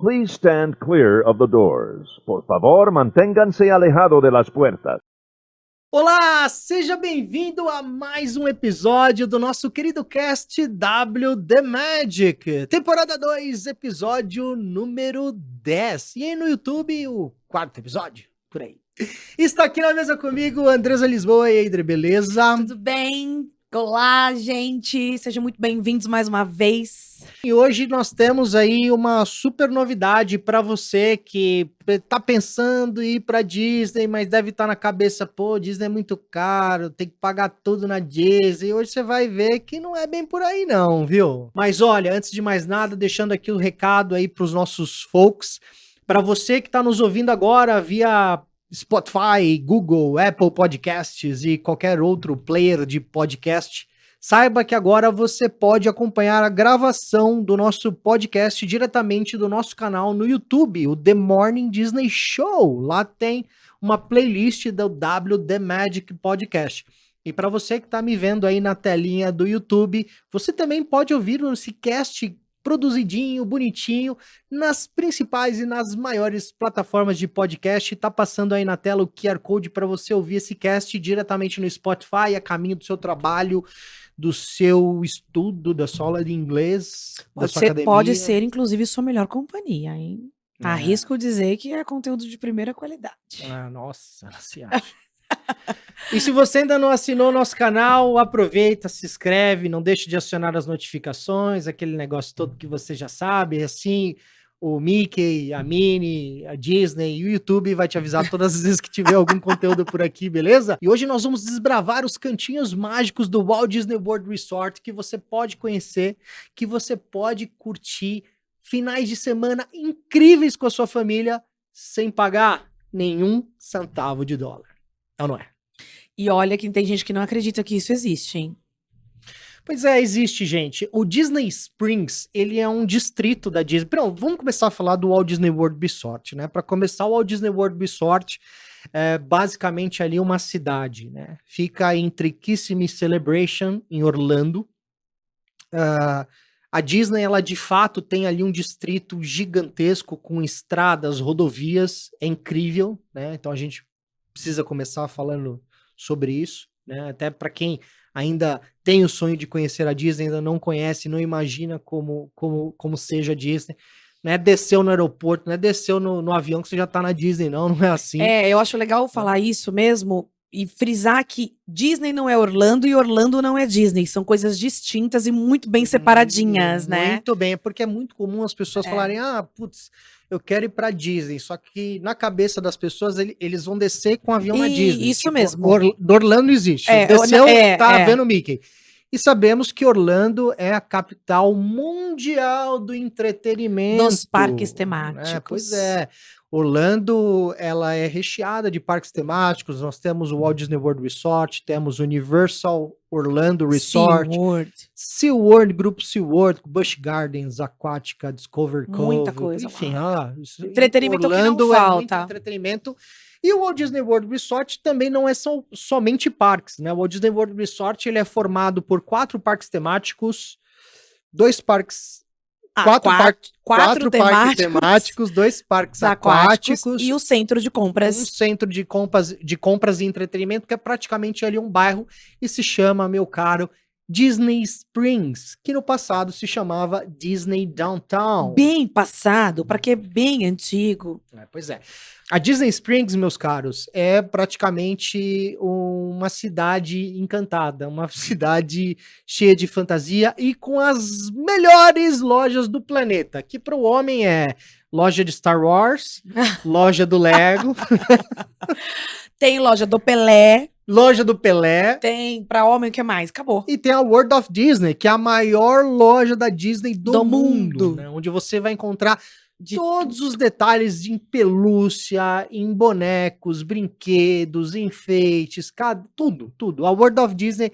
Please stand clear of the doors. Por favor, manténganse alejado de las puertas. Olá, seja bem-vindo a mais um episódio do nosso querido cast W The Magic, temporada 2, episódio número 10. E aí no YouTube, o quarto episódio, por aí. Está aqui na mesa comigo Andresa Lisboa e Eidre, beleza? Tudo bem? Olá, gente! Sejam muito bem-vindos mais uma vez. E hoje nós temos aí uma super novidade para você que tá pensando em ir para Disney, mas deve estar tá na cabeça, pô, Disney é muito caro, tem que pagar tudo na Disney. Hoje você vai ver que não é bem por aí não, viu? Mas olha, antes de mais nada, deixando aqui o recado aí para os nossos folks, para você que está nos ouvindo agora via Spotify, Google, Apple Podcasts e qualquer outro player de podcast, saiba que agora você pode acompanhar a gravação do nosso podcast diretamente do nosso canal no YouTube, o The Morning Disney Show. Lá tem uma playlist do W The Magic Podcast. E para você que está me vendo aí na telinha do YouTube, você também pode ouvir esse cast produzidinho, bonitinho, nas principais e nas maiores plataformas de podcast. Tá passando aí na tela o QR Code para você ouvir esse cast diretamente no Spotify, a caminho do seu trabalho, do seu estudo, da sua aula de inglês. Você pode ser, inclusive, sua melhor companhia, hein? É. Arrisco dizer que é conteúdo de primeira qualidade. Ah, nossa, se acha. E se você ainda não assinou o nosso canal, aproveita, se inscreve, não deixe de acionar as notificações, aquele negócio todo que você já sabe. Assim, o Mickey, a Minnie, a Disney e o YouTube vai te avisar todas as vezes que tiver algum conteúdo por aqui, beleza? E hoje nós vamos desbravar os cantinhos mágicos do Walt Disney World Resort que você pode conhecer, que você pode curtir finais de semana incríveis com a sua família sem pagar nenhum centavo de dólar. É ou não é? E olha que tem gente que não acredita que isso existe, hein? Pois é, existe, gente. O Disney Springs, ele é um distrito da Disney. Pronto, vamos começar a falar do Walt Disney World Resort, né? Para começar, o Walt Disney World Resort é basicamente ali uma cidade, né? Fica entre Kissimmee Celebration, em Orlando. Uh, a Disney, ela de fato tem ali um distrito gigantesco com estradas, rodovias, é incrível, né? Então a gente precisa começar falando sobre isso, né? Até para quem ainda tem o sonho de conhecer a Disney, ainda não conhece, não imagina como, como, como seja a Disney. Não é desceu no aeroporto, não é desceu no, no avião que você já tá na Disney, não, não é assim. É, eu acho legal falar isso mesmo, e frisar que Disney não é Orlando e Orlando não é Disney. São coisas distintas e muito bem separadinhas, muito né? Muito bem, porque é muito comum as pessoas é. falarem: ah, putz, eu quero ir para Disney. Só que na cabeça das pessoas eles vão descer com o avião e, na Disney. Isso tipo, mesmo. Or, Orlando existe. É, Desceu, é, tá é. vendo Mickey. E sabemos que Orlando é a capital mundial do entretenimento. Dos parques temáticos. É, pois é. Orlando, ela é recheada de parques temáticos. Nós temos o Walt Disney World Resort, temos o Universal Orlando Resort, SeaWorld, SeaWorld, Grupo SeaWorld, Busch Gardens, Aquática, Discover Cove. Muita coisa. Enfim, ah, entretenimento Orlando que não falta. É entretenimento. E o Walt Disney World Resort também não é so, somente parques, né? O Walt Disney World Resort ele é formado por quatro parques temáticos, dois parques ah, quatro, quatro, quatro, quatro parques temáticos, dois parques aquáticos, aquáticos, e o centro de compras. Um centro de compras, de compras e entretenimento que é praticamente ali um bairro e se chama, meu caro, Disney Springs, que no passado se chamava Disney Downtown. Bem passado, para que é bem antigo. É, pois é. A Disney Springs, meus caros, é praticamente uma cidade encantada, uma cidade cheia de fantasia e com as melhores lojas do planeta, que para o homem é loja de Star Wars, loja do Lego. Tem loja do Pelé. Loja do Pelé. Tem para homem o que mais? Acabou. E tem a World of Disney, que é a maior loja da Disney do, do mundo, mundo. Né? onde você vai encontrar de todos os detalhes em pelúcia, em bonecos, brinquedos, enfeites, cada, tudo, tudo. A World of Disney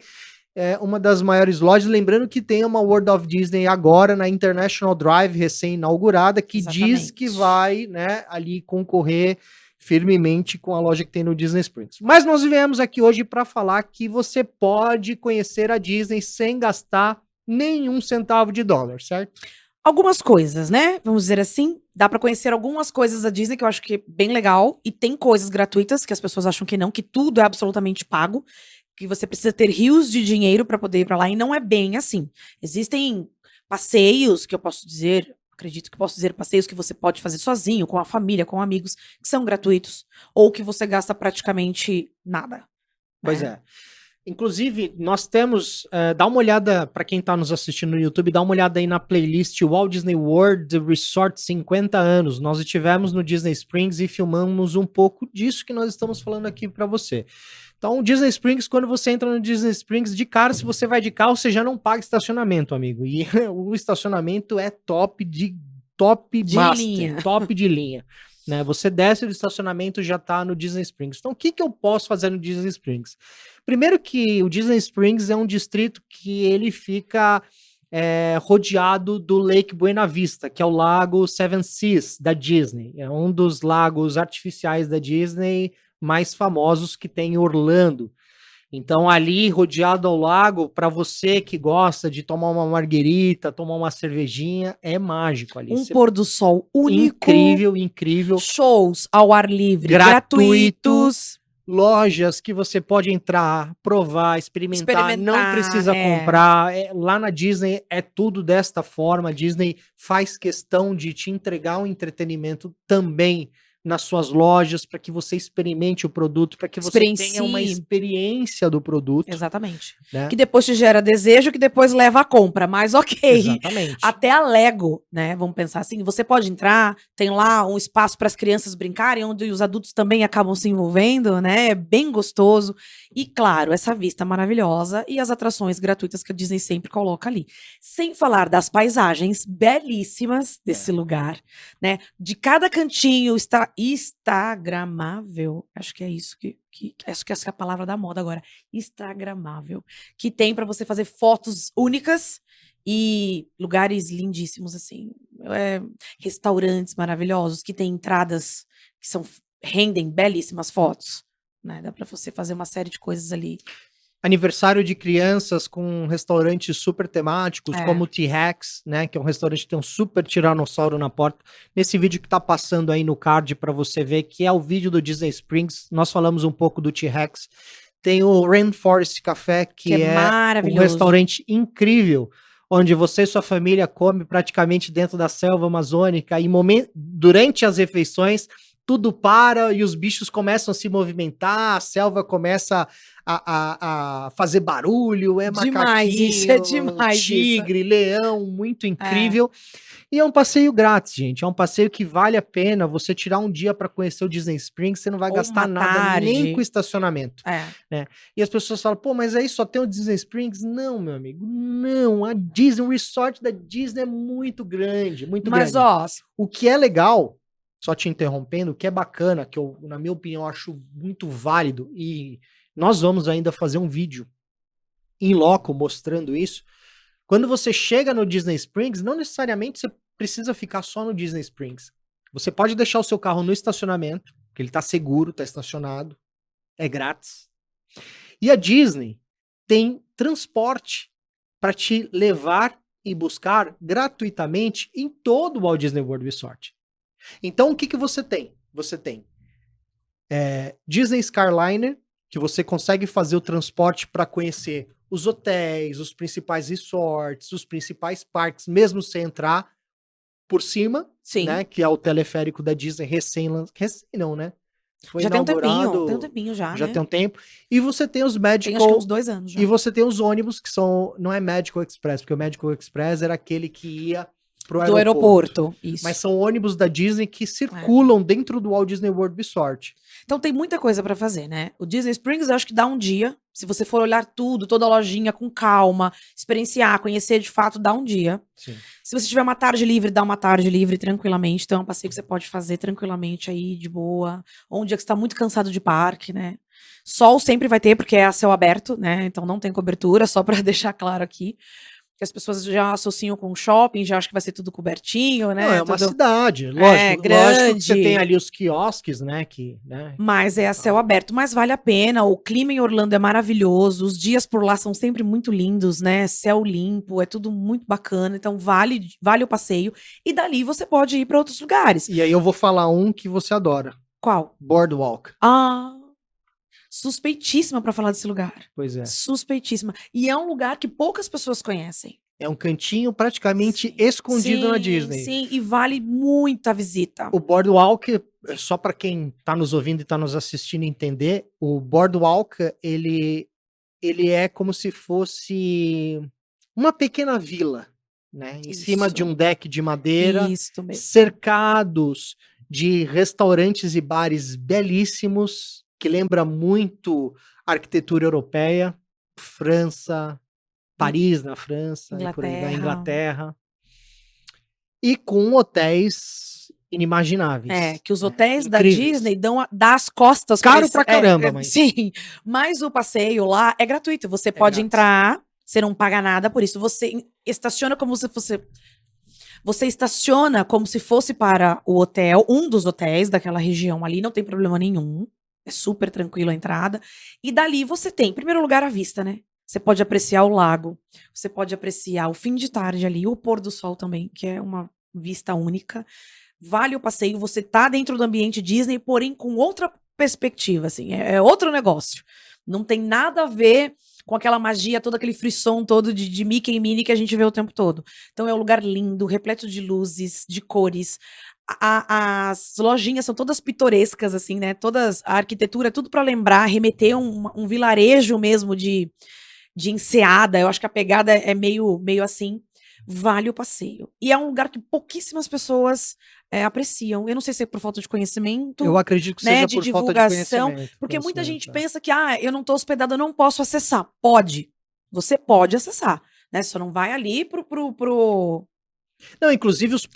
é uma das maiores lojas. Lembrando que tem uma World of Disney agora na International Drive, recém-inaugurada, que Exatamente. diz que vai né, ali concorrer firmemente com a loja que tem no Disney Springs. Mas nós viemos aqui hoje para falar que você pode conhecer a Disney sem gastar nenhum centavo de dólar, certo? Algumas coisas, né? Vamos dizer assim. Dá pra conhecer algumas coisas da Disney que eu acho que é bem legal. E tem coisas gratuitas que as pessoas acham que não, que tudo é absolutamente pago. Que você precisa ter rios de dinheiro pra poder ir pra lá. E não é bem assim. Existem passeios que eu posso dizer, acredito que posso dizer passeios que você pode fazer sozinho, com a família, com amigos, que são gratuitos. Ou que você gasta praticamente nada. Pois é. Inclusive, nós temos. eh, dá uma olhada, para quem tá nos assistindo no YouTube, dá uma olhada aí na playlist Walt Disney World Resort 50 anos. Nós estivemos no Disney Springs e filmamos um pouco disso que nós estamos falando aqui para você. Então, o Disney Springs, quando você entra no Disney Springs, de cara, se você vai de carro, você já não paga estacionamento, amigo. E o estacionamento é top de top De master, linha. top de linha. Né? Você desce do estacionamento já tá no Disney Springs. Então, o que, que eu posso fazer no Disney Springs? Primeiro que o Disney Springs é um distrito que ele fica é, rodeado do Lake Buena Vista, que é o lago Seven Seas da Disney. É um dos lagos artificiais da Disney mais famosos que tem em Orlando. Então, ali, rodeado ao lago, para você que gosta de tomar uma marguerita, tomar uma cervejinha, é mágico ali. Um Você- pôr do sol único. Incrível, incrível. Shows ao ar livre, Gratuito. gratuitos. lojas que você pode entrar, provar, experimentar, não Experimentar, precisa é. comprar. É, lá na Disney é tudo desta forma. A Disney faz questão de te entregar um entretenimento também nas suas lojas para que você experimente o produto, para que você tenha uma experiência do produto. Exatamente. né? Que depois te gera desejo, que depois leva à compra. Mas ok. Exatamente. Até a Lego, né? Vamos pensar assim. Você pode entrar, tem lá um espaço para as crianças brincarem, onde os adultos também acabam se envolvendo, né? É bem gostoso. E claro, essa vista maravilhosa e as atrações gratuitas que a Disney sempre coloca ali. Sem falar das paisagens belíssimas desse lugar, né? De cada cantinho está instagramável. Acho que é isso que, que acho que essa é a palavra da moda agora. Instagramável, que tem para você fazer fotos únicas e lugares lindíssimos assim, é, restaurantes maravilhosos que têm entradas que são rendem belíssimas fotos, né? Dá para você fazer uma série de coisas ali. Aniversário de crianças com restaurantes super temáticos, É. como o T-Rex, né? Que é um restaurante que tem um super tiranossauro na porta. Nesse vídeo que tá passando aí no card para você ver, que é o vídeo do Disney Springs, nós falamos um pouco do T-Rex. Tem o Rainforest Café, que, Que, é, é um restaurante incrível, onde você e sua família come praticamente dentro da selva amazônica e durante as refeições tudo para e os bichos começam a se movimentar, a selva começa a, a, a fazer barulho, é Demais, isso é demais, isso. tigre, leão, muito incrível. E é um passeio grátis, gente. É um passeio que vale a pena você tirar um dia para conhecer o Disney Springs, você não vai Ou gastar nada nem tarde. com estacionamento. É. E as pessoas falam, pô, mas aí só tem o Disney Springs? Não, meu amigo, não. A Disney, o resort da Disney é muito grande, muito Mas grande. ó, O que é legal, só te interrompendo, o que é bacana, que eu, na minha opinião, acho muito válido, e nós vamos ainda fazer um vídeo em loco mostrando isso. Quando você chega no Disney Springs, não necessariamente você precisa ficar só no Disney Springs. Você pode deixar o seu carro no estacionamento, que ele está seguro, está estacionado, é grátis. E a Disney tem transporte para te levar e buscar gratuitamente em todo o Walt Disney World Resort. Então, o que, que você tem? Você tem é, Disney Skyliner, que você consegue fazer o transporte para conhecer os hotéis, os principais resorts, os principais parques, mesmo sem entrar por cima, sim. né? Que é o teleférico da Disney recém lançado. Recém não, né? Foi já tem um tempinho, tem um tempinho já, já né? tem um tempo. E você tem os Tem Magical. acho uns dois anos já. E você tem os ônibus que são. Não é Magical Express, porque o Magical Express era aquele que ia pro Do aeroporto, isso. Mas são ônibus da Disney que circulam dentro do Walt Disney World Resort. Então tem muita coisa pra fazer, né? O Disney Springs eu acho que dá um dia. Se você for olhar tudo, toda a lojinha com calma, experienciar, conhecer de fato, dá um dia. Sim. Se você tiver uma tarde livre, dá uma tarde livre tranquilamente. Então é um passeio que você pode fazer tranquilamente aí, de boa. Ou um dia que você tá muito cansado de parque, né? Sol sempre vai ter, porque é a céu aberto, né? Então não tem cobertura, só pra deixar claro aqui. Que as pessoas já associam com shopping, já acham que vai ser tudo cobertinho, né? Não, é uma tudo- cidade, lógico. É, lógico que você grande. tem ali os quiosques, né? Que, né? Mas é a céu aberto, mas vale a pena. O clima em Orlando é maravilhoso, os dias por lá são sempre muito lindos, né? Céu limpo, é tudo muito bacana, então vale, vale o passeio. E dali você pode ir para outros lugares. E aí eu vou falar um que você adora: Qual? Boardwalk. Ah, suspeitíssima para falar desse lugar. Pois é. Suspeitíssima. E é um lugar que poucas pessoas conhecem. É um cantinho praticamente escondido na Sim, Disney. Sim, e vale muito a visita. O Boardwalk, só para quem tá nos ouvindo e tá nos assistindo entender, o Boardwalk, ele, ele é como se fosse uma pequena vila, né? Em cima de Isso. um deck de madeira, Isso cercados de restaurantes e bares belíssimos, que lembra muito a arquitetura europeia, França, Paris na França, e por aí vai, Inglaterra. Inglaterra. E com hotéis inimagináveis. É, que os hotéis da Incríveis. Disney dão a- dá as costas pra Caro esse- pra é, caramba, é, mas- Sim, mas o passeio lá é gratuito. Você pode grátis. entrar, você não paga nada por isso. Você estaciona como se fosse. Você estaciona como se fosse para o hotel, um dos hotéis daquela região ali, não tem problema nenhum. É super tranquilo a entrada. E dali você tem, em primeiro lugar, a vista, né? Você pode apreciar o lago, você pode apreciar o fim de tarde ali, o pôr do sol também, que é uma vista única. Vale o passeio, você tá dentro do ambiente Disney, porém com outra perspectiva, assim, é, é outro negócio. Não tem nada a ver com aquela magia, todo aquele frisson todo de, de Mickey e Minnie que a gente vê o tempo todo. Então é um lugar lindo, repleto de luzes, de cores. A- as lojinhas são todas pitorescas, assim, né? Todas, a arquitetura, é tudo para lembrar, remeter um, um vilarejo mesmo de, de enseada. Eu acho que a pegada é meio, meio assim. Vale o passeio. E é um lugar que pouquíssimas pessoas é, apreciam. Eu não sei se é por falta de conhecimento. Eu acredito que né, seja de por falta de divulgação, conhecimento. Porque muita gente é. pensa que, ah, eu não tô hospedado, eu não posso acessar. Pode. Você pode acessar. Né? Só não vai ali pro. pro, pro... Não, inclusive os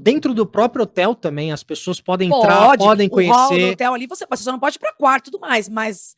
dentro do próprio hotel também as pessoas podem entrar, Pode. podem O conhecer. hotel ali, você, você só não pode ir pra quarto e tudo mais, mas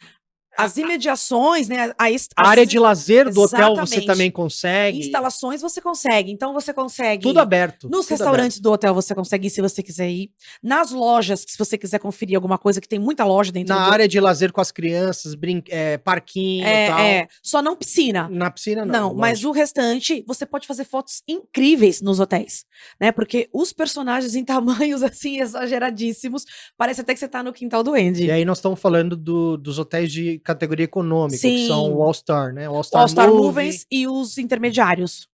as imediações, né? A, A área de lazer do hotel você também consegue. instalações você consegue. Então você consegue. Tudo aberto. Nos tudo restaurantes do hotel você consegue ir se você quiser ir. Nas lojas, se você quiser conferir alguma coisa, que tem muita loja dentro Na do área de lazer com as crianças, brin... é, parquinho e tal. É, é. Só não piscina. Na piscina não. Não, mas o restante, você pode fazer fotos incríveis nos hotéis, né? Porque os personagens em tamanhos assim exageradíssimos, parece até que você tá no quintal do Andy. E aí nós estamos falando do- dos hotéis de categoria econômica, que Sim. são o All-Star, né? O All-Star All Star Movie, e os intermediários.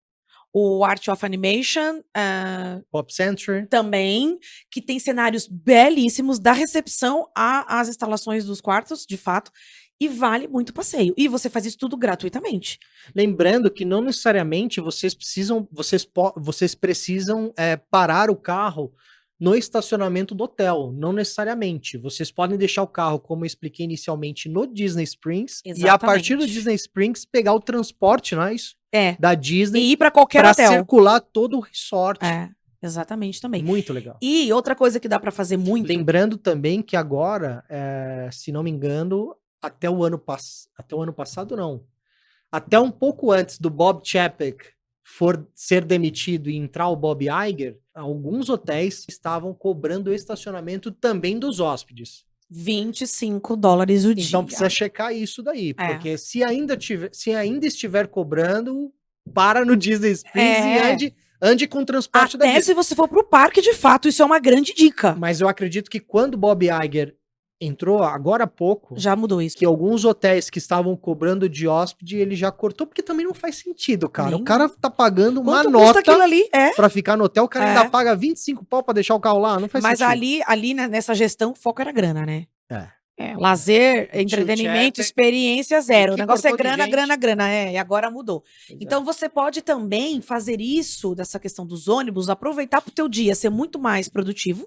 O Art of Animation ah, Pop Century. também, que tem cenários belíssimos, da recepção às instalações dos quartos, de fato, e vale muito passeio. E você faz isso tudo gratuitamente. Lembrando que não necessariamente vocês precisam, vocês, vocês precisam é, parar o carro no estacionamento do hotel, não necessariamente. Vocês podem deixar o carro, como eu expliquei inicialmente, no Disney Springs e a partir do Exatamente. Disney Springs pegar o transporte, não é isso? É. Da Disney E ir para qualquer para hotel. circular todo o resort. É, exatamente também. Muito legal. E outra coisa que dá pra fazer muito. Lembrando também que agora, eh, se não me engano, até o ano pass... até o ano passado não, até um pouco antes do Bob Chapek for ser demitido e entrar o Bob Iger, alguns hotéis estavam cobrando o estacionamento também dos hóspedes. 25 dólares o dia. Então precisa checar isso daí, É. porque se ainda tiver, se ainda estiver cobrando, para no Disney Springs e É. ande, ande com o transporte da Até se você for pro parque, de fato, isso é uma grande dica. Mas eu acredito que quando Bob Iger entrou agora há pouco, Já mudou isso. que alguns hotéis que estavam cobrando de hóspede, ele já cortou, porque também não faz sentido, cara. Nem. O cara tá pagando uma Quanto aquilo nota ali? É. pra ficar no hotel, o cara É. ainda paga 25 pau pra deixar o carro lá, não faz Mas sentido. ali, ali nessa gestão, o foco era grana, né? É. É, lazer, entretenimento, experiência zero. O negócio é grana, grana, grana. É, e agora mudou. É. Então você pode também fazer isso, dessa questão dos ônibus, aproveitar para o teu dia ser muito mais produtivo.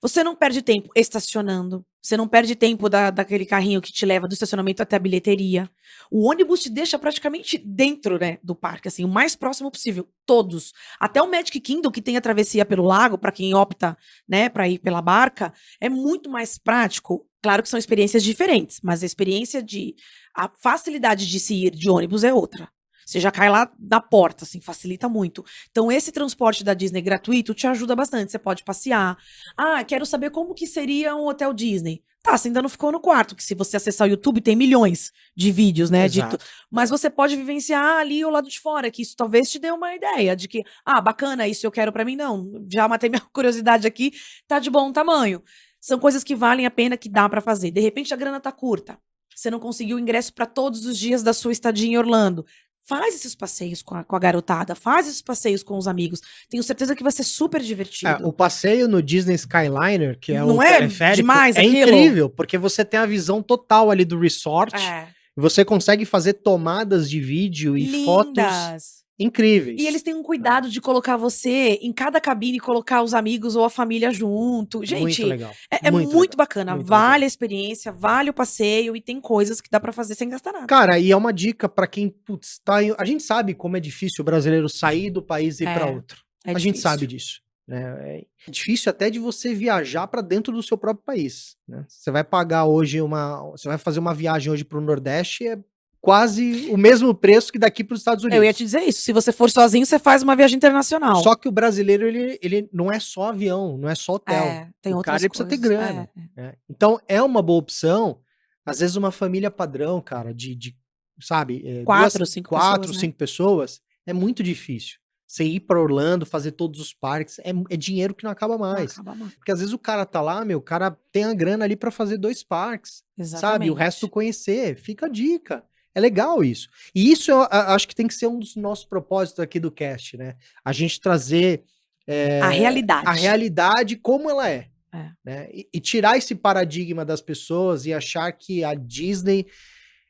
Você não perde tempo estacionando. Você não perde tempo da, daquele carrinho que te leva do estacionamento até a bilheteria. O ônibus te deixa praticamente dentro né, do parque, assim, o mais próximo possível. Todos. Até o Magic Kingdom, que tem a travessia pelo lago, para quem opta né, para ir pela barca, é muito mais prático. Claro que são experiências diferentes, mas a experiência de. A facilidade de se ir de ônibus é outra. Você já cai lá na porta, assim, facilita muito. Então, esse transporte da Disney gratuito te ajuda bastante. Você pode passear. Ah, quero saber como que seria um hotel Disney. Tá, você ainda não ficou no quarto, que se você acessar o YouTube tem milhões de vídeos, né? de Exato. tu- mas você pode vivenciar ali o lado de fora, que isso talvez te dê uma ideia de que, ah, bacana, isso eu quero pra mim, não. Já matei minha curiosidade aqui, tá de bom tamanho. São coisas que valem a pena, que dá pra fazer. De repente a grana tá curta. Você não conseguiu ingresso pra todos os dias da sua estadia em Orlando. Faz esses passeios com a, com a garotada, faz esses passeios com os amigos. Tenho certeza que vai ser super divertido. É, o passeio no Disney Skyliner, que é o Não é teleférico, demais é aquilo? incrível, porque você tem a visão total ali do resort, É. você consegue fazer tomadas de vídeo e fotos Lindas. Incríveis. E eles têm um cuidado de colocar você em cada cabine, colocar os amigos ou a família junto. Gente, muito legal. é, é muito muito, legal, bacana. muito vale legal. a experiência, vale o passeio e tem coisas que dá pra fazer sem gastar nada. Cara, e é uma dica pra quem putz, tá em... A gente sabe como é difícil o brasileiro sair do país e ir É, pra outro. É a gente difícil. sabe disso. Né? É difícil até de você viajar pra dentro do seu próprio país. né? Você vai pagar hoje uma. Você vai fazer uma viagem hoje pro Nordeste, é quase o mesmo preço que daqui para os Estados Unidos. Eu ia te dizer isso. Se você for sozinho, você faz uma viagem internacional. Só que o brasileiro, ele, ele não é só avião, não é só hotel. É, tem O outras cara, precisa ter grana. É, é. né? Então, é uma boa opção. Às vezes, uma família padrão, cara, de, de sabe, é, Quatro, cinco quatro, pessoas, né? cinco pessoas, é muito difícil. Você ir para Orlando, fazer todos os parques, é, é dinheiro que não acaba Não mais. acaba mais. Porque às vezes o cara tá lá, meu, o cara tem a grana ali para fazer dois parques, sabe? E o resto conhecer. Fica a dica. É legal isso. E isso eu acho que tem que ser um dos nossos propósitos aqui do cast, né? A gente trazer é, A realidade. a realidade como ela é. É. né? E, e tirar esse paradigma das pessoas e achar que a Disney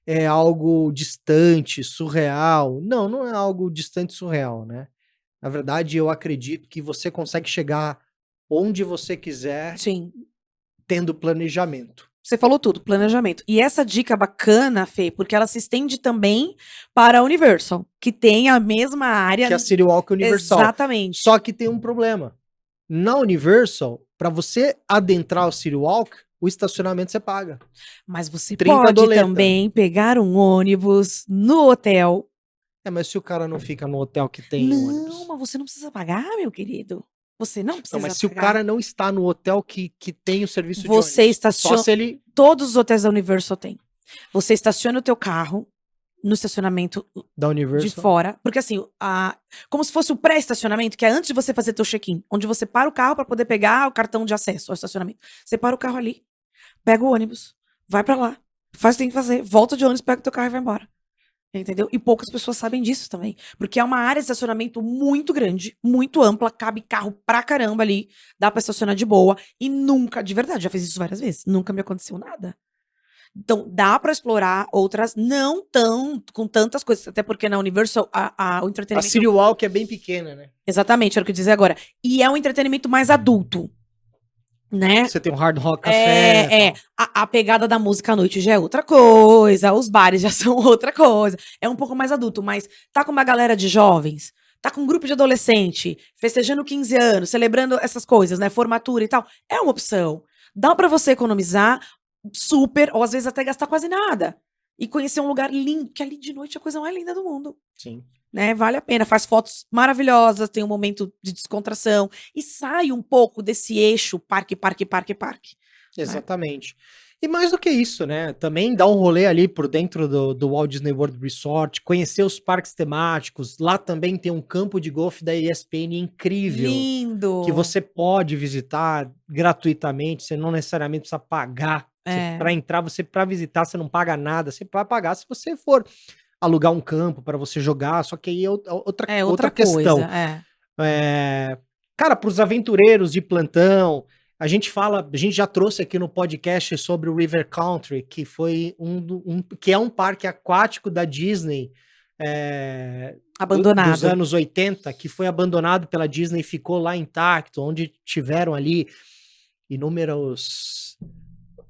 é algo distante, surreal. Não, não é algo distante, surreal, né? Na verdade, eu acredito que você consegue chegar onde você quiser Sim. tendo planejamento. Você falou tudo, planejamento. E essa dica bacana, Fê, porque ela se estende também para a Universal, que tem a mesma área. Que é a City Walk Universal. Exatamente. Só que tem um problema. Na Universal, para você adentrar o City Walk, o estacionamento você paga. Mas você 30 pode doleta. também pegar um ônibus no hotel. É, mas se o cara não fica no hotel que tem não, ônibus. mas você não precisa pagar, meu querido. Você não precisa Não, mas se o cara não está no hotel que, que tem o serviço Você de estaciona- só se ele... Todos os hotéis da Universal têm. Você estaciona o teu carro no estacionamento Da de Universal. fora, porque assim, a, como se fosse o pré-estacionamento, que é antes de você fazer teu check-in, onde você para o carro para poder pegar o cartão de acesso ao estacionamento. Você para o carro ali, pega o ônibus, vai para lá, faz o que tem que fazer, volta de ônibus, pega o teu carro e vai embora. Entendeu? E poucas pessoas sabem disso também. Porque é uma área de estacionamento muito grande, muito ampla, cabe carro pra caramba ali, dá pra estacionar de boa. E nunca, de verdade, já fiz isso várias vezes, nunca me aconteceu nada. Então, dá pra explorar outras, não tão com tantas coisas, até porque na Universal a, a- o A entretenimento. City Walk é bem pequena, né? Exatamente, era o que eu dizer agora. E é um entretenimento mais adulto. Né? Você tem um Hard Rock Café. É, é. A, a pegada da música à noite já é outra coisa, os bares já são outra coisa. É um pouco mais adulto, mas tá com uma galera de jovens, tá com um grupo de adolescente, festejando 15 anos, celebrando essas coisas, né? Formatura e tal. É uma opção. Dá pra você economizar super, ou às vezes até gastar quase nada. E conhecer um lugar lindo, que ali de noite é a coisa mais linda do mundo Sim. Né? Vale a pena, faz fotos maravilhosas, tem um momento de descontração e sai um pouco desse eixo parque, parque, parque, parque. Exatamente. E mais do que isso, né? Também dá um rolê ali por dentro do, do Walt Disney World Resort, conhecer os parques temáticos. Lá também tem um campo de golfe da ESPN incrível. Lindo. Que você pode visitar gratuitamente, você não necessariamente precisa pagar. É. Para entrar, você para visitar, você não paga nada. Você vai pagar se você for alugar um campo para você jogar. Só que aí é ou- outra, é outra, outra, questão. coisa. É. É, cara, para os aventureiros de plantão, a gente fala, a gente já trouxe aqui no podcast sobre o River Country, que foi um, um- que é um parque aquático da Disney é, do- Abandonado. dos anos 80, que foi abandonado pela Disney e ficou lá intacto, onde tiveram ali inúmeros.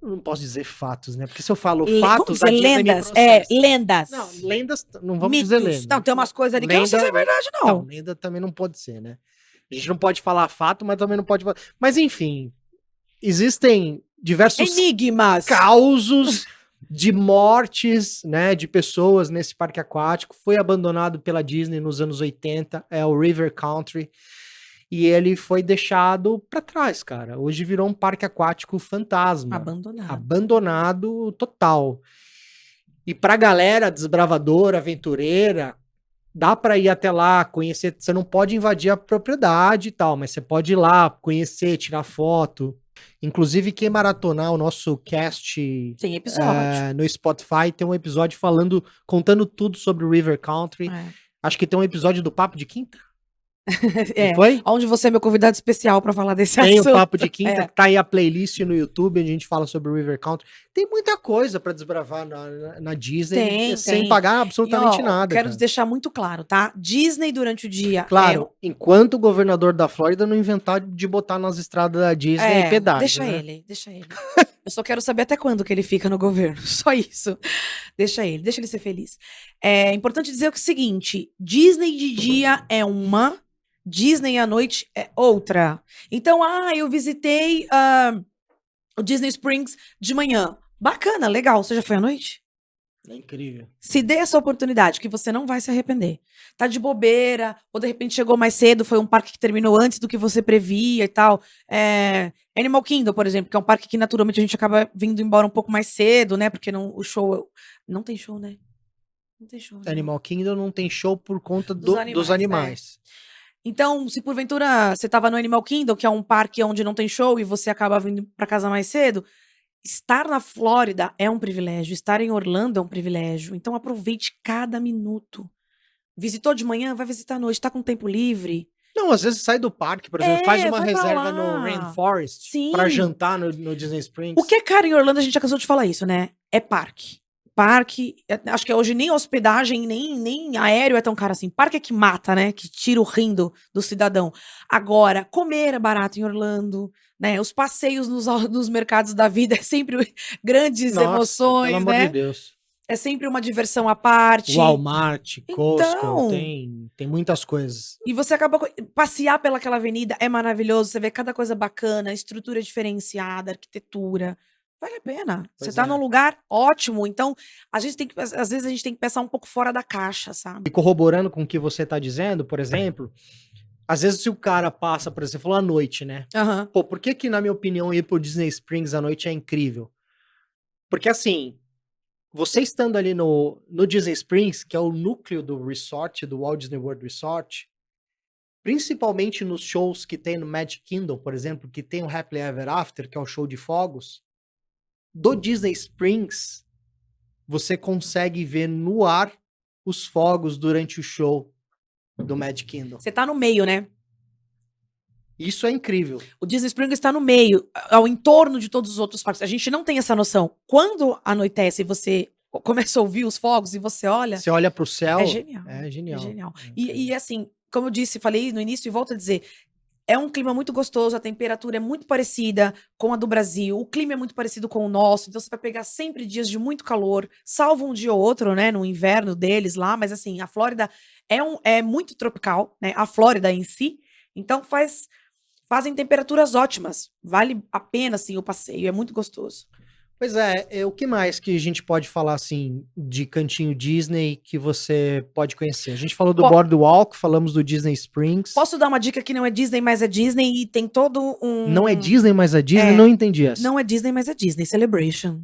Não posso dizer fatos, né? Porque se eu falo fatos, dizer, lendas. É, lendas. Não, lendas, não vamos Mitos. dizer lendas. Não, tem umas coisas ali que eu não sei se é Lenda- verdade, não. não, lenda também não pode ser, né? A gente não pode falar fato, mas também não pode falar. Mas enfim, existem diversos Enigmas. causos de mortes, né, de pessoas nesse parque aquático. Foi abandonado pela Disney nos anos 80, é o River Country. E ele foi deixado para trás, cara. Hoje virou um parque aquático fantasma. Abandonado. Abandonado total. E pra galera desbravadora, aventureira, dá para ir até lá, conhecer. Você não pode invadir a propriedade e tal, mas você pode ir lá, conhecer, tirar foto. Inclusive, quem maratonar o nosso cast Tem episódio. é, no Spotify tem um episódio falando, contando tudo sobre o River Country. É. Acho que tem um episódio do Papo de Quinta. É. Foi? Onde você é meu convidado especial pra falar desse Tem o assunto. Papo de Quinta, É. que tá aí a playlist no YouTube, onde a gente fala sobre o River Country. Tem muita coisa para desbravar na, na- na Disney Tem, sem tem. pagar E, absolutamente ó, nada. Quero cara. deixar muito claro, tá? Disney durante o dia. Claro, enquanto o governador da Flórida não inventar de botar nas estradas da Disney é, é, pedágio. Deixa né? ele, deixa ele. Eu só quero saber até quando que ele fica no governo. Só isso. Deixa ele, deixa ele ser feliz. É importante dizer o seguinte: Disney de dia é uma, Disney à noite é outra. Então, ah, eu visitei ah, o Disney Springs de manhã. Bacana, legal. Você já foi à noite? É incrível. Se dê essa oportunidade, que você não vai se arrepender. Tá de bobeira, ou de repente chegou mais cedo, foi um parque que terminou antes do que você previa e tal. É, Animal Kingdom, por exemplo, que é um parque que naturalmente a gente acaba vindo embora um pouco mais cedo, né? Porque não, o show. Não tem show, né? Não tem show. né? Animal Kingdom não tem show por conta Dos do- animais, dos é. animais. Então, se porventura você tava no Animal Kingdom, que é um parque onde não tem show e você acaba vindo pra casa mais cedo, estar na Flórida é um privilégio, estar em Orlando é um privilégio. Então aproveite cada minuto. Visitou de manhã, vai visitar à noite, tá com tempo livre. Não, às vezes sai do parque, por exemplo, É, faz uma reserva no. Rainforest pra jantar no, no Disney Springs. O que é caro em Orlando, a gente já cansou de falar isso, né? É parque. Parque, é- acho que hoje nem hospedagem, nem, nem aéreo é tão caro assim. Parque é que mata, né? Que tira o rindo do cidadão. Agora, comer é barato em Orlando, né? Os passeios nos, nos mercados da vida é sempre grandes Nossa, emoções, pelo amor né? de Deus. É sempre uma diversão à parte. Walmart, Costco, Então- tem, tem muitas coisas. E você acaba passear pelaquela avenida é maravilhoso, você vê cada coisa bacana, estrutura diferenciada, arquitetura. Vale a pena. Pois você tá é. num lugar ótimo, então a gente tem que às vezes a gente tem que pensar um pouco fora da caixa, sabe? E corroborando com o que você tá dizendo, por exemplo, às vezes se o cara passa, por exemplo, você falou à noite, né? Aham. Pô, por que que, na minha opinião, ir pro Disney Springs à noite é incrível? Porque, assim, você estando ali no, no Disney Springs, que é o núcleo do resort, do Walt Disney World Resort, principalmente nos shows que tem no Magic Kingdom, por exemplo, que tem o Happily Ever After, que é o show de fogos, do Disney Springs, você consegue ver no ar os fogos durante o show do Magic Kingdom. Você tá no meio, né? Isso é incrível. O Disney Springs está no meio, ao entorno de todos os outros parques. A gente não tem essa noção. Quando anoitece e você começa a ouvir os fogos e você olha, Você olha pro céu. é genial. É genial. É genial. É E, e, assim, como eu disse, falei no início e volto a dizer, é um clima muito gostoso, a temperatura é muito parecida com a do Brasil, o clima é muito parecido com o nosso, então você vai pegar sempre dias de muito calor, salvo um dia ou outro, né, no inverno deles lá, mas assim, a Flórida é, um, é muito tropical, né, a Flórida em si, então faz fazem temperaturas ótimas, vale a pena, assim, o passeio, é muito gostoso. Pois é, é, o que mais que a gente pode falar assim de cantinho Disney que você pode conhecer? A gente falou do Boardwalk, falamos do Disney Springs. Posso dar uma dica que não é Disney, mas é Disney e tem todo um... Não é Disney, mas é Disney, É. não entendi essa. Não é Disney, mas é Disney Celebration.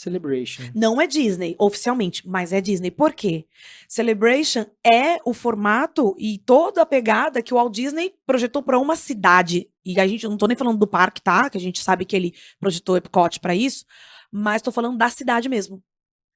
Celebration. Não é Disney, oficialmente, mas é Disney. Por quê? Celebration é o formato e toda a pegada que o Walt Disney projetou para uma cidade. E a gente não tô nem falando do parque, tá? Que a gente sabe que ele projetou Epcot para isso, mas tô falando da cidade mesmo.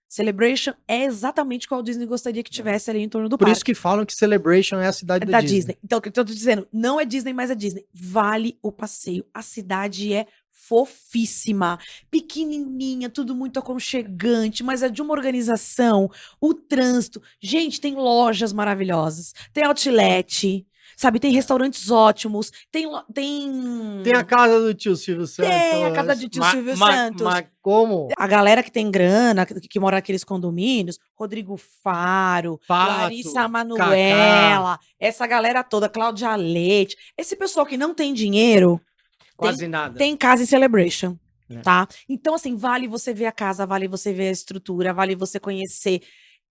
Celebration é exatamente o que o Walt Disney gostaria que tivesse ali em torno do Por parque. isso que falam que Celebration é a cidade É da, da Disney. Disney. Então, o que eu tô dizendo, não é Disney, mas é Disney. Vale o passeio. A cidade é fofíssima, pequenininha, tudo muito aconchegante, mas é de uma organização, o trânsito. Gente, tem lojas maravilhosas, tem outlet, sabe? Tem restaurantes ótimos, tem tem Tem a casa do tio Silvio Santos. Tem a casa do tio Silvio Santos. Mas como? a galera que tem grana, que, que mora naqueles condomínios, Rodrigo Faro, Pato, Larissa Manuela, essa galera toda, Cláudia Leite, esse pessoal que não tem dinheiro, Quase nada. tem casa em Celebration. É. tá? Então, assim, vale você ver a casa, vale você ver a estrutura, vale você conhecer.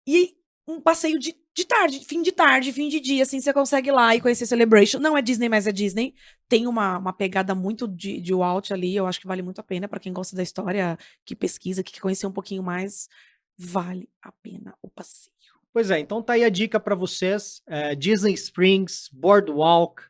E um passeio de, de tarde, fim de tarde, fim de dia, assim, você consegue ir lá e conhecer Celebration. Não é Disney, mas é Disney. Tem uma, uma pegada muito de, de Walt ali, eu acho que vale muito a pena para quem gosta da história, que pesquisa, que quer conhecer um pouquinho mais. Vale a pena o passeio. Pois é, então tá aí a dica para vocês. é, Disney Springs, Boardwalk.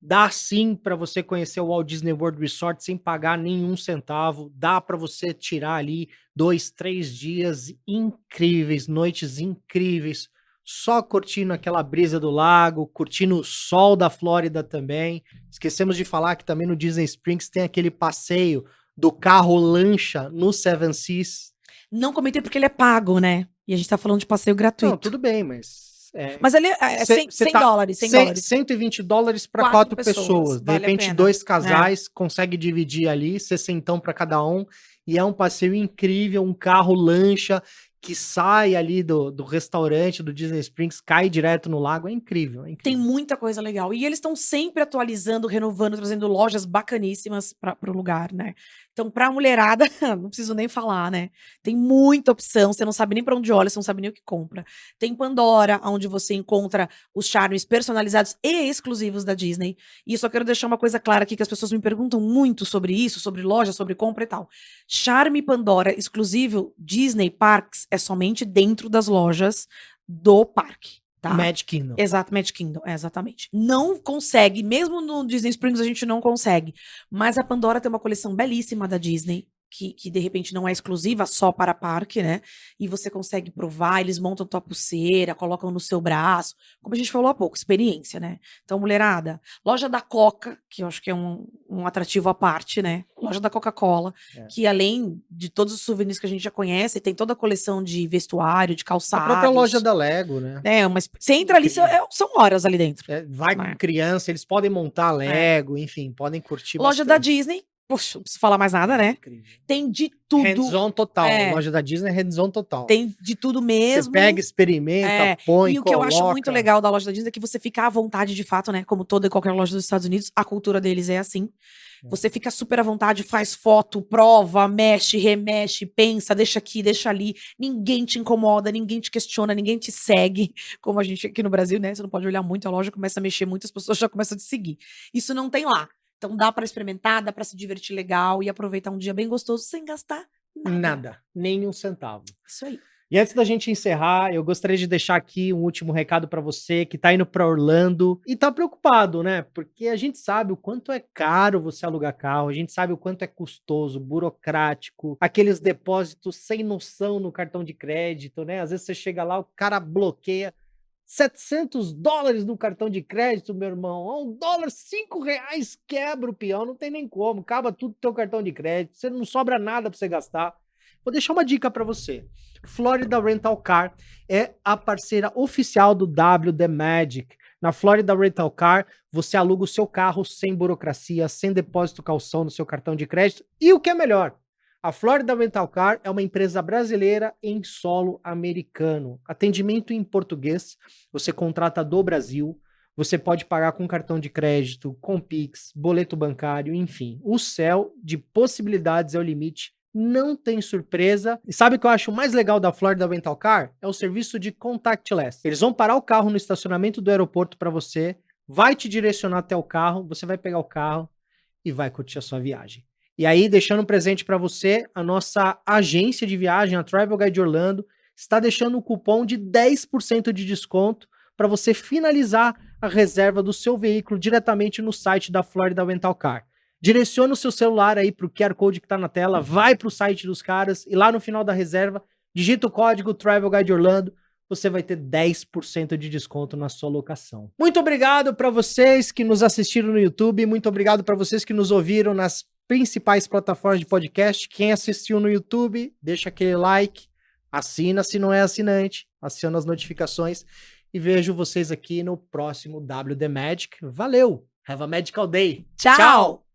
Dá sim para você conhecer o Walt Disney World Resort sem pagar nenhum centavo. Dá para você tirar ali dois, três dias incríveis, noites incríveis, só curtindo aquela brisa do lago, curtindo o sol da Flórida também. Esquecemos de falar que também no Disney Springs tem aquele passeio do carro lancha no Seven Seas. Não comentei porque ele é pago, né? E a gente tá falando de passeio gratuito. Não, tudo bem, mas é, Mas ele é, é Cê- 100, cê 100 tá- dólares, 100 Cem- dólares. 120 dólares para Quatro quatro, pessoas, pessoas. De vale a repente, pena. É. dois casais consegue dividir ali, 60 para cada um. E é um passeio incrível, um carro lancha que sai ali do, do restaurante do Disney Springs, cai direto no lago. É incrível, é Tem incrível. muita coisa legal. E eles estão sempre atualizando, renovando, trazendo lojas bacaníssimas para o lugar, né? Então, pra mulherada, não preciso nem falar, né? Tem muita opção, você não sabe nem para onde olha, você não sabe nem o que compra. Tem Pandora, onde você encontra os charmes personalizados e exclusivos da Disney. E só quero deixar uma coisa clara aqui, que as pessoas me perguntam muito sobre isso, sobre loja, sobre compra e tal. Charme Pandora exclusivo Disney Parks é somente dentro das lojas do parque, tá? Magic Kingdom. Exato, Magic Kingdom, é, exatamente. Não consegue, mesmo no Disney Springs a gente não consegue. Mas a Pandora tem uma coleção belíssima da Disney, que, que de repente não é exclusiva só para parque, né? E você consegue provar, eles montam tua pulseira, colocam no seu braço. Como a gente falou há pouco, experiência, né? Então, mulherada, loja da Coca, que eu acho que é um, um atrativo à parte, né? Loja da Coca-Cola, É. que além de todos os souvenirs que a gente já conhece, tem toda a coleção de vestuário, de A calçados. própria loja da Lego, né? É, mas você entra ali, é- são horas ali dentro. É, vai É. com criança, eles podem montar Lego, enfim, podem curtir Loja da bastante. Disney, poxa, não preciso falar mais nada, né? Incrível. Tem de tudo. Hands-on total. É. Loja da Disney é hands-on total. Tem de tudo Você mesmo. pega, experimenta, É, põe, e o que eu acho muito coloca. legal da loja da Disney é que você fica à vontade de fato, né? Como toda e qualquer loja dos Estados Unidos, a cultura deles é assim. É. Você fica super à vontade, faz foto, prova, mexe, remexe, pensa, deixa aqui, deixa ali. Ninguém te incomoda, ninguém te questiona, ninguém te segue. Como a gente aqui no Brasil, né? Você não pode olhar muito, a loja começa a mexer, muitas pessoas já começam a te seguir. Isso não tem lá. Então dá pra experimentar, dá pra se divertir legal e aproveitar um dia bem gostoso sem gastar nada. Nada, nem um centavo. Isso aí. E antes da gente encerrar, eu gostaria de deixar aqui um último recado para você que tá indo para Orlando e tá preocupado, né? Porque a gente sabe o quanto é caro você alugar carro, a gente sabe o quanto é custoso, burocrático, aqueles depósitos sem noção no cartão de crédito, né? Às vezes você chega lá, o cara bloqueia 700 dólares no cartão de crédito, meu irmão. Um dólar, cinco reais quebra o peão, não tem nem como. Acaba tudo teu cartão de crédito, você não sobra nada para você gastar. Vou deixar uma dica para você. Florida Rental Car é a parceira oficial do WD Magic. Na Florida Rental Car, você aluga o seu carro sem burocracia, sem depósito calção no seu cartão de crédito. E o que é melhor, a Florida Rental Car é uma empresa brasileira em solo americano. Atendimento em português, você contrata do Brasil, você pode pagar com cartão de crédito, com Pix, boleto bancário, enfim. O céu de possibilidades é o limite. Não tem surpresa. E sabe o que eu acho mais legal da Florida Rental Car? É o serviço de contactless. Eles vão parar o carro no estacionamento do aeroporto para você, vai te direcionar até o carro, você vai pegar o carro e vai curtir a sua viagem. E aí, deixando um presente para você, a nossa agência de viagem, a Travel Guide Orlando, está deixando um cupom de 10% de desconto para você finalizar a reserva do seu veículo diretamente no site da Florida Rental Car. Direciona o seu celular aí para o QR Code que está na tela, vai para o site dos caras e lá no final da reserva, digita o código Travel Guide Orlando, você vai ter 10% de desconto na sua locação. Muito obrigado para vocês que nos assistiram no YouTube, muito obrigado para vocês que nos ouviram nas principais plataformas de podcast. Quem assistiu no YouTube, deixa aquele like, assina se não é assinante, aciona as notificações e vejo vocês aqui no próximo WD Magic. Valeu! Have a magical day! Tchau.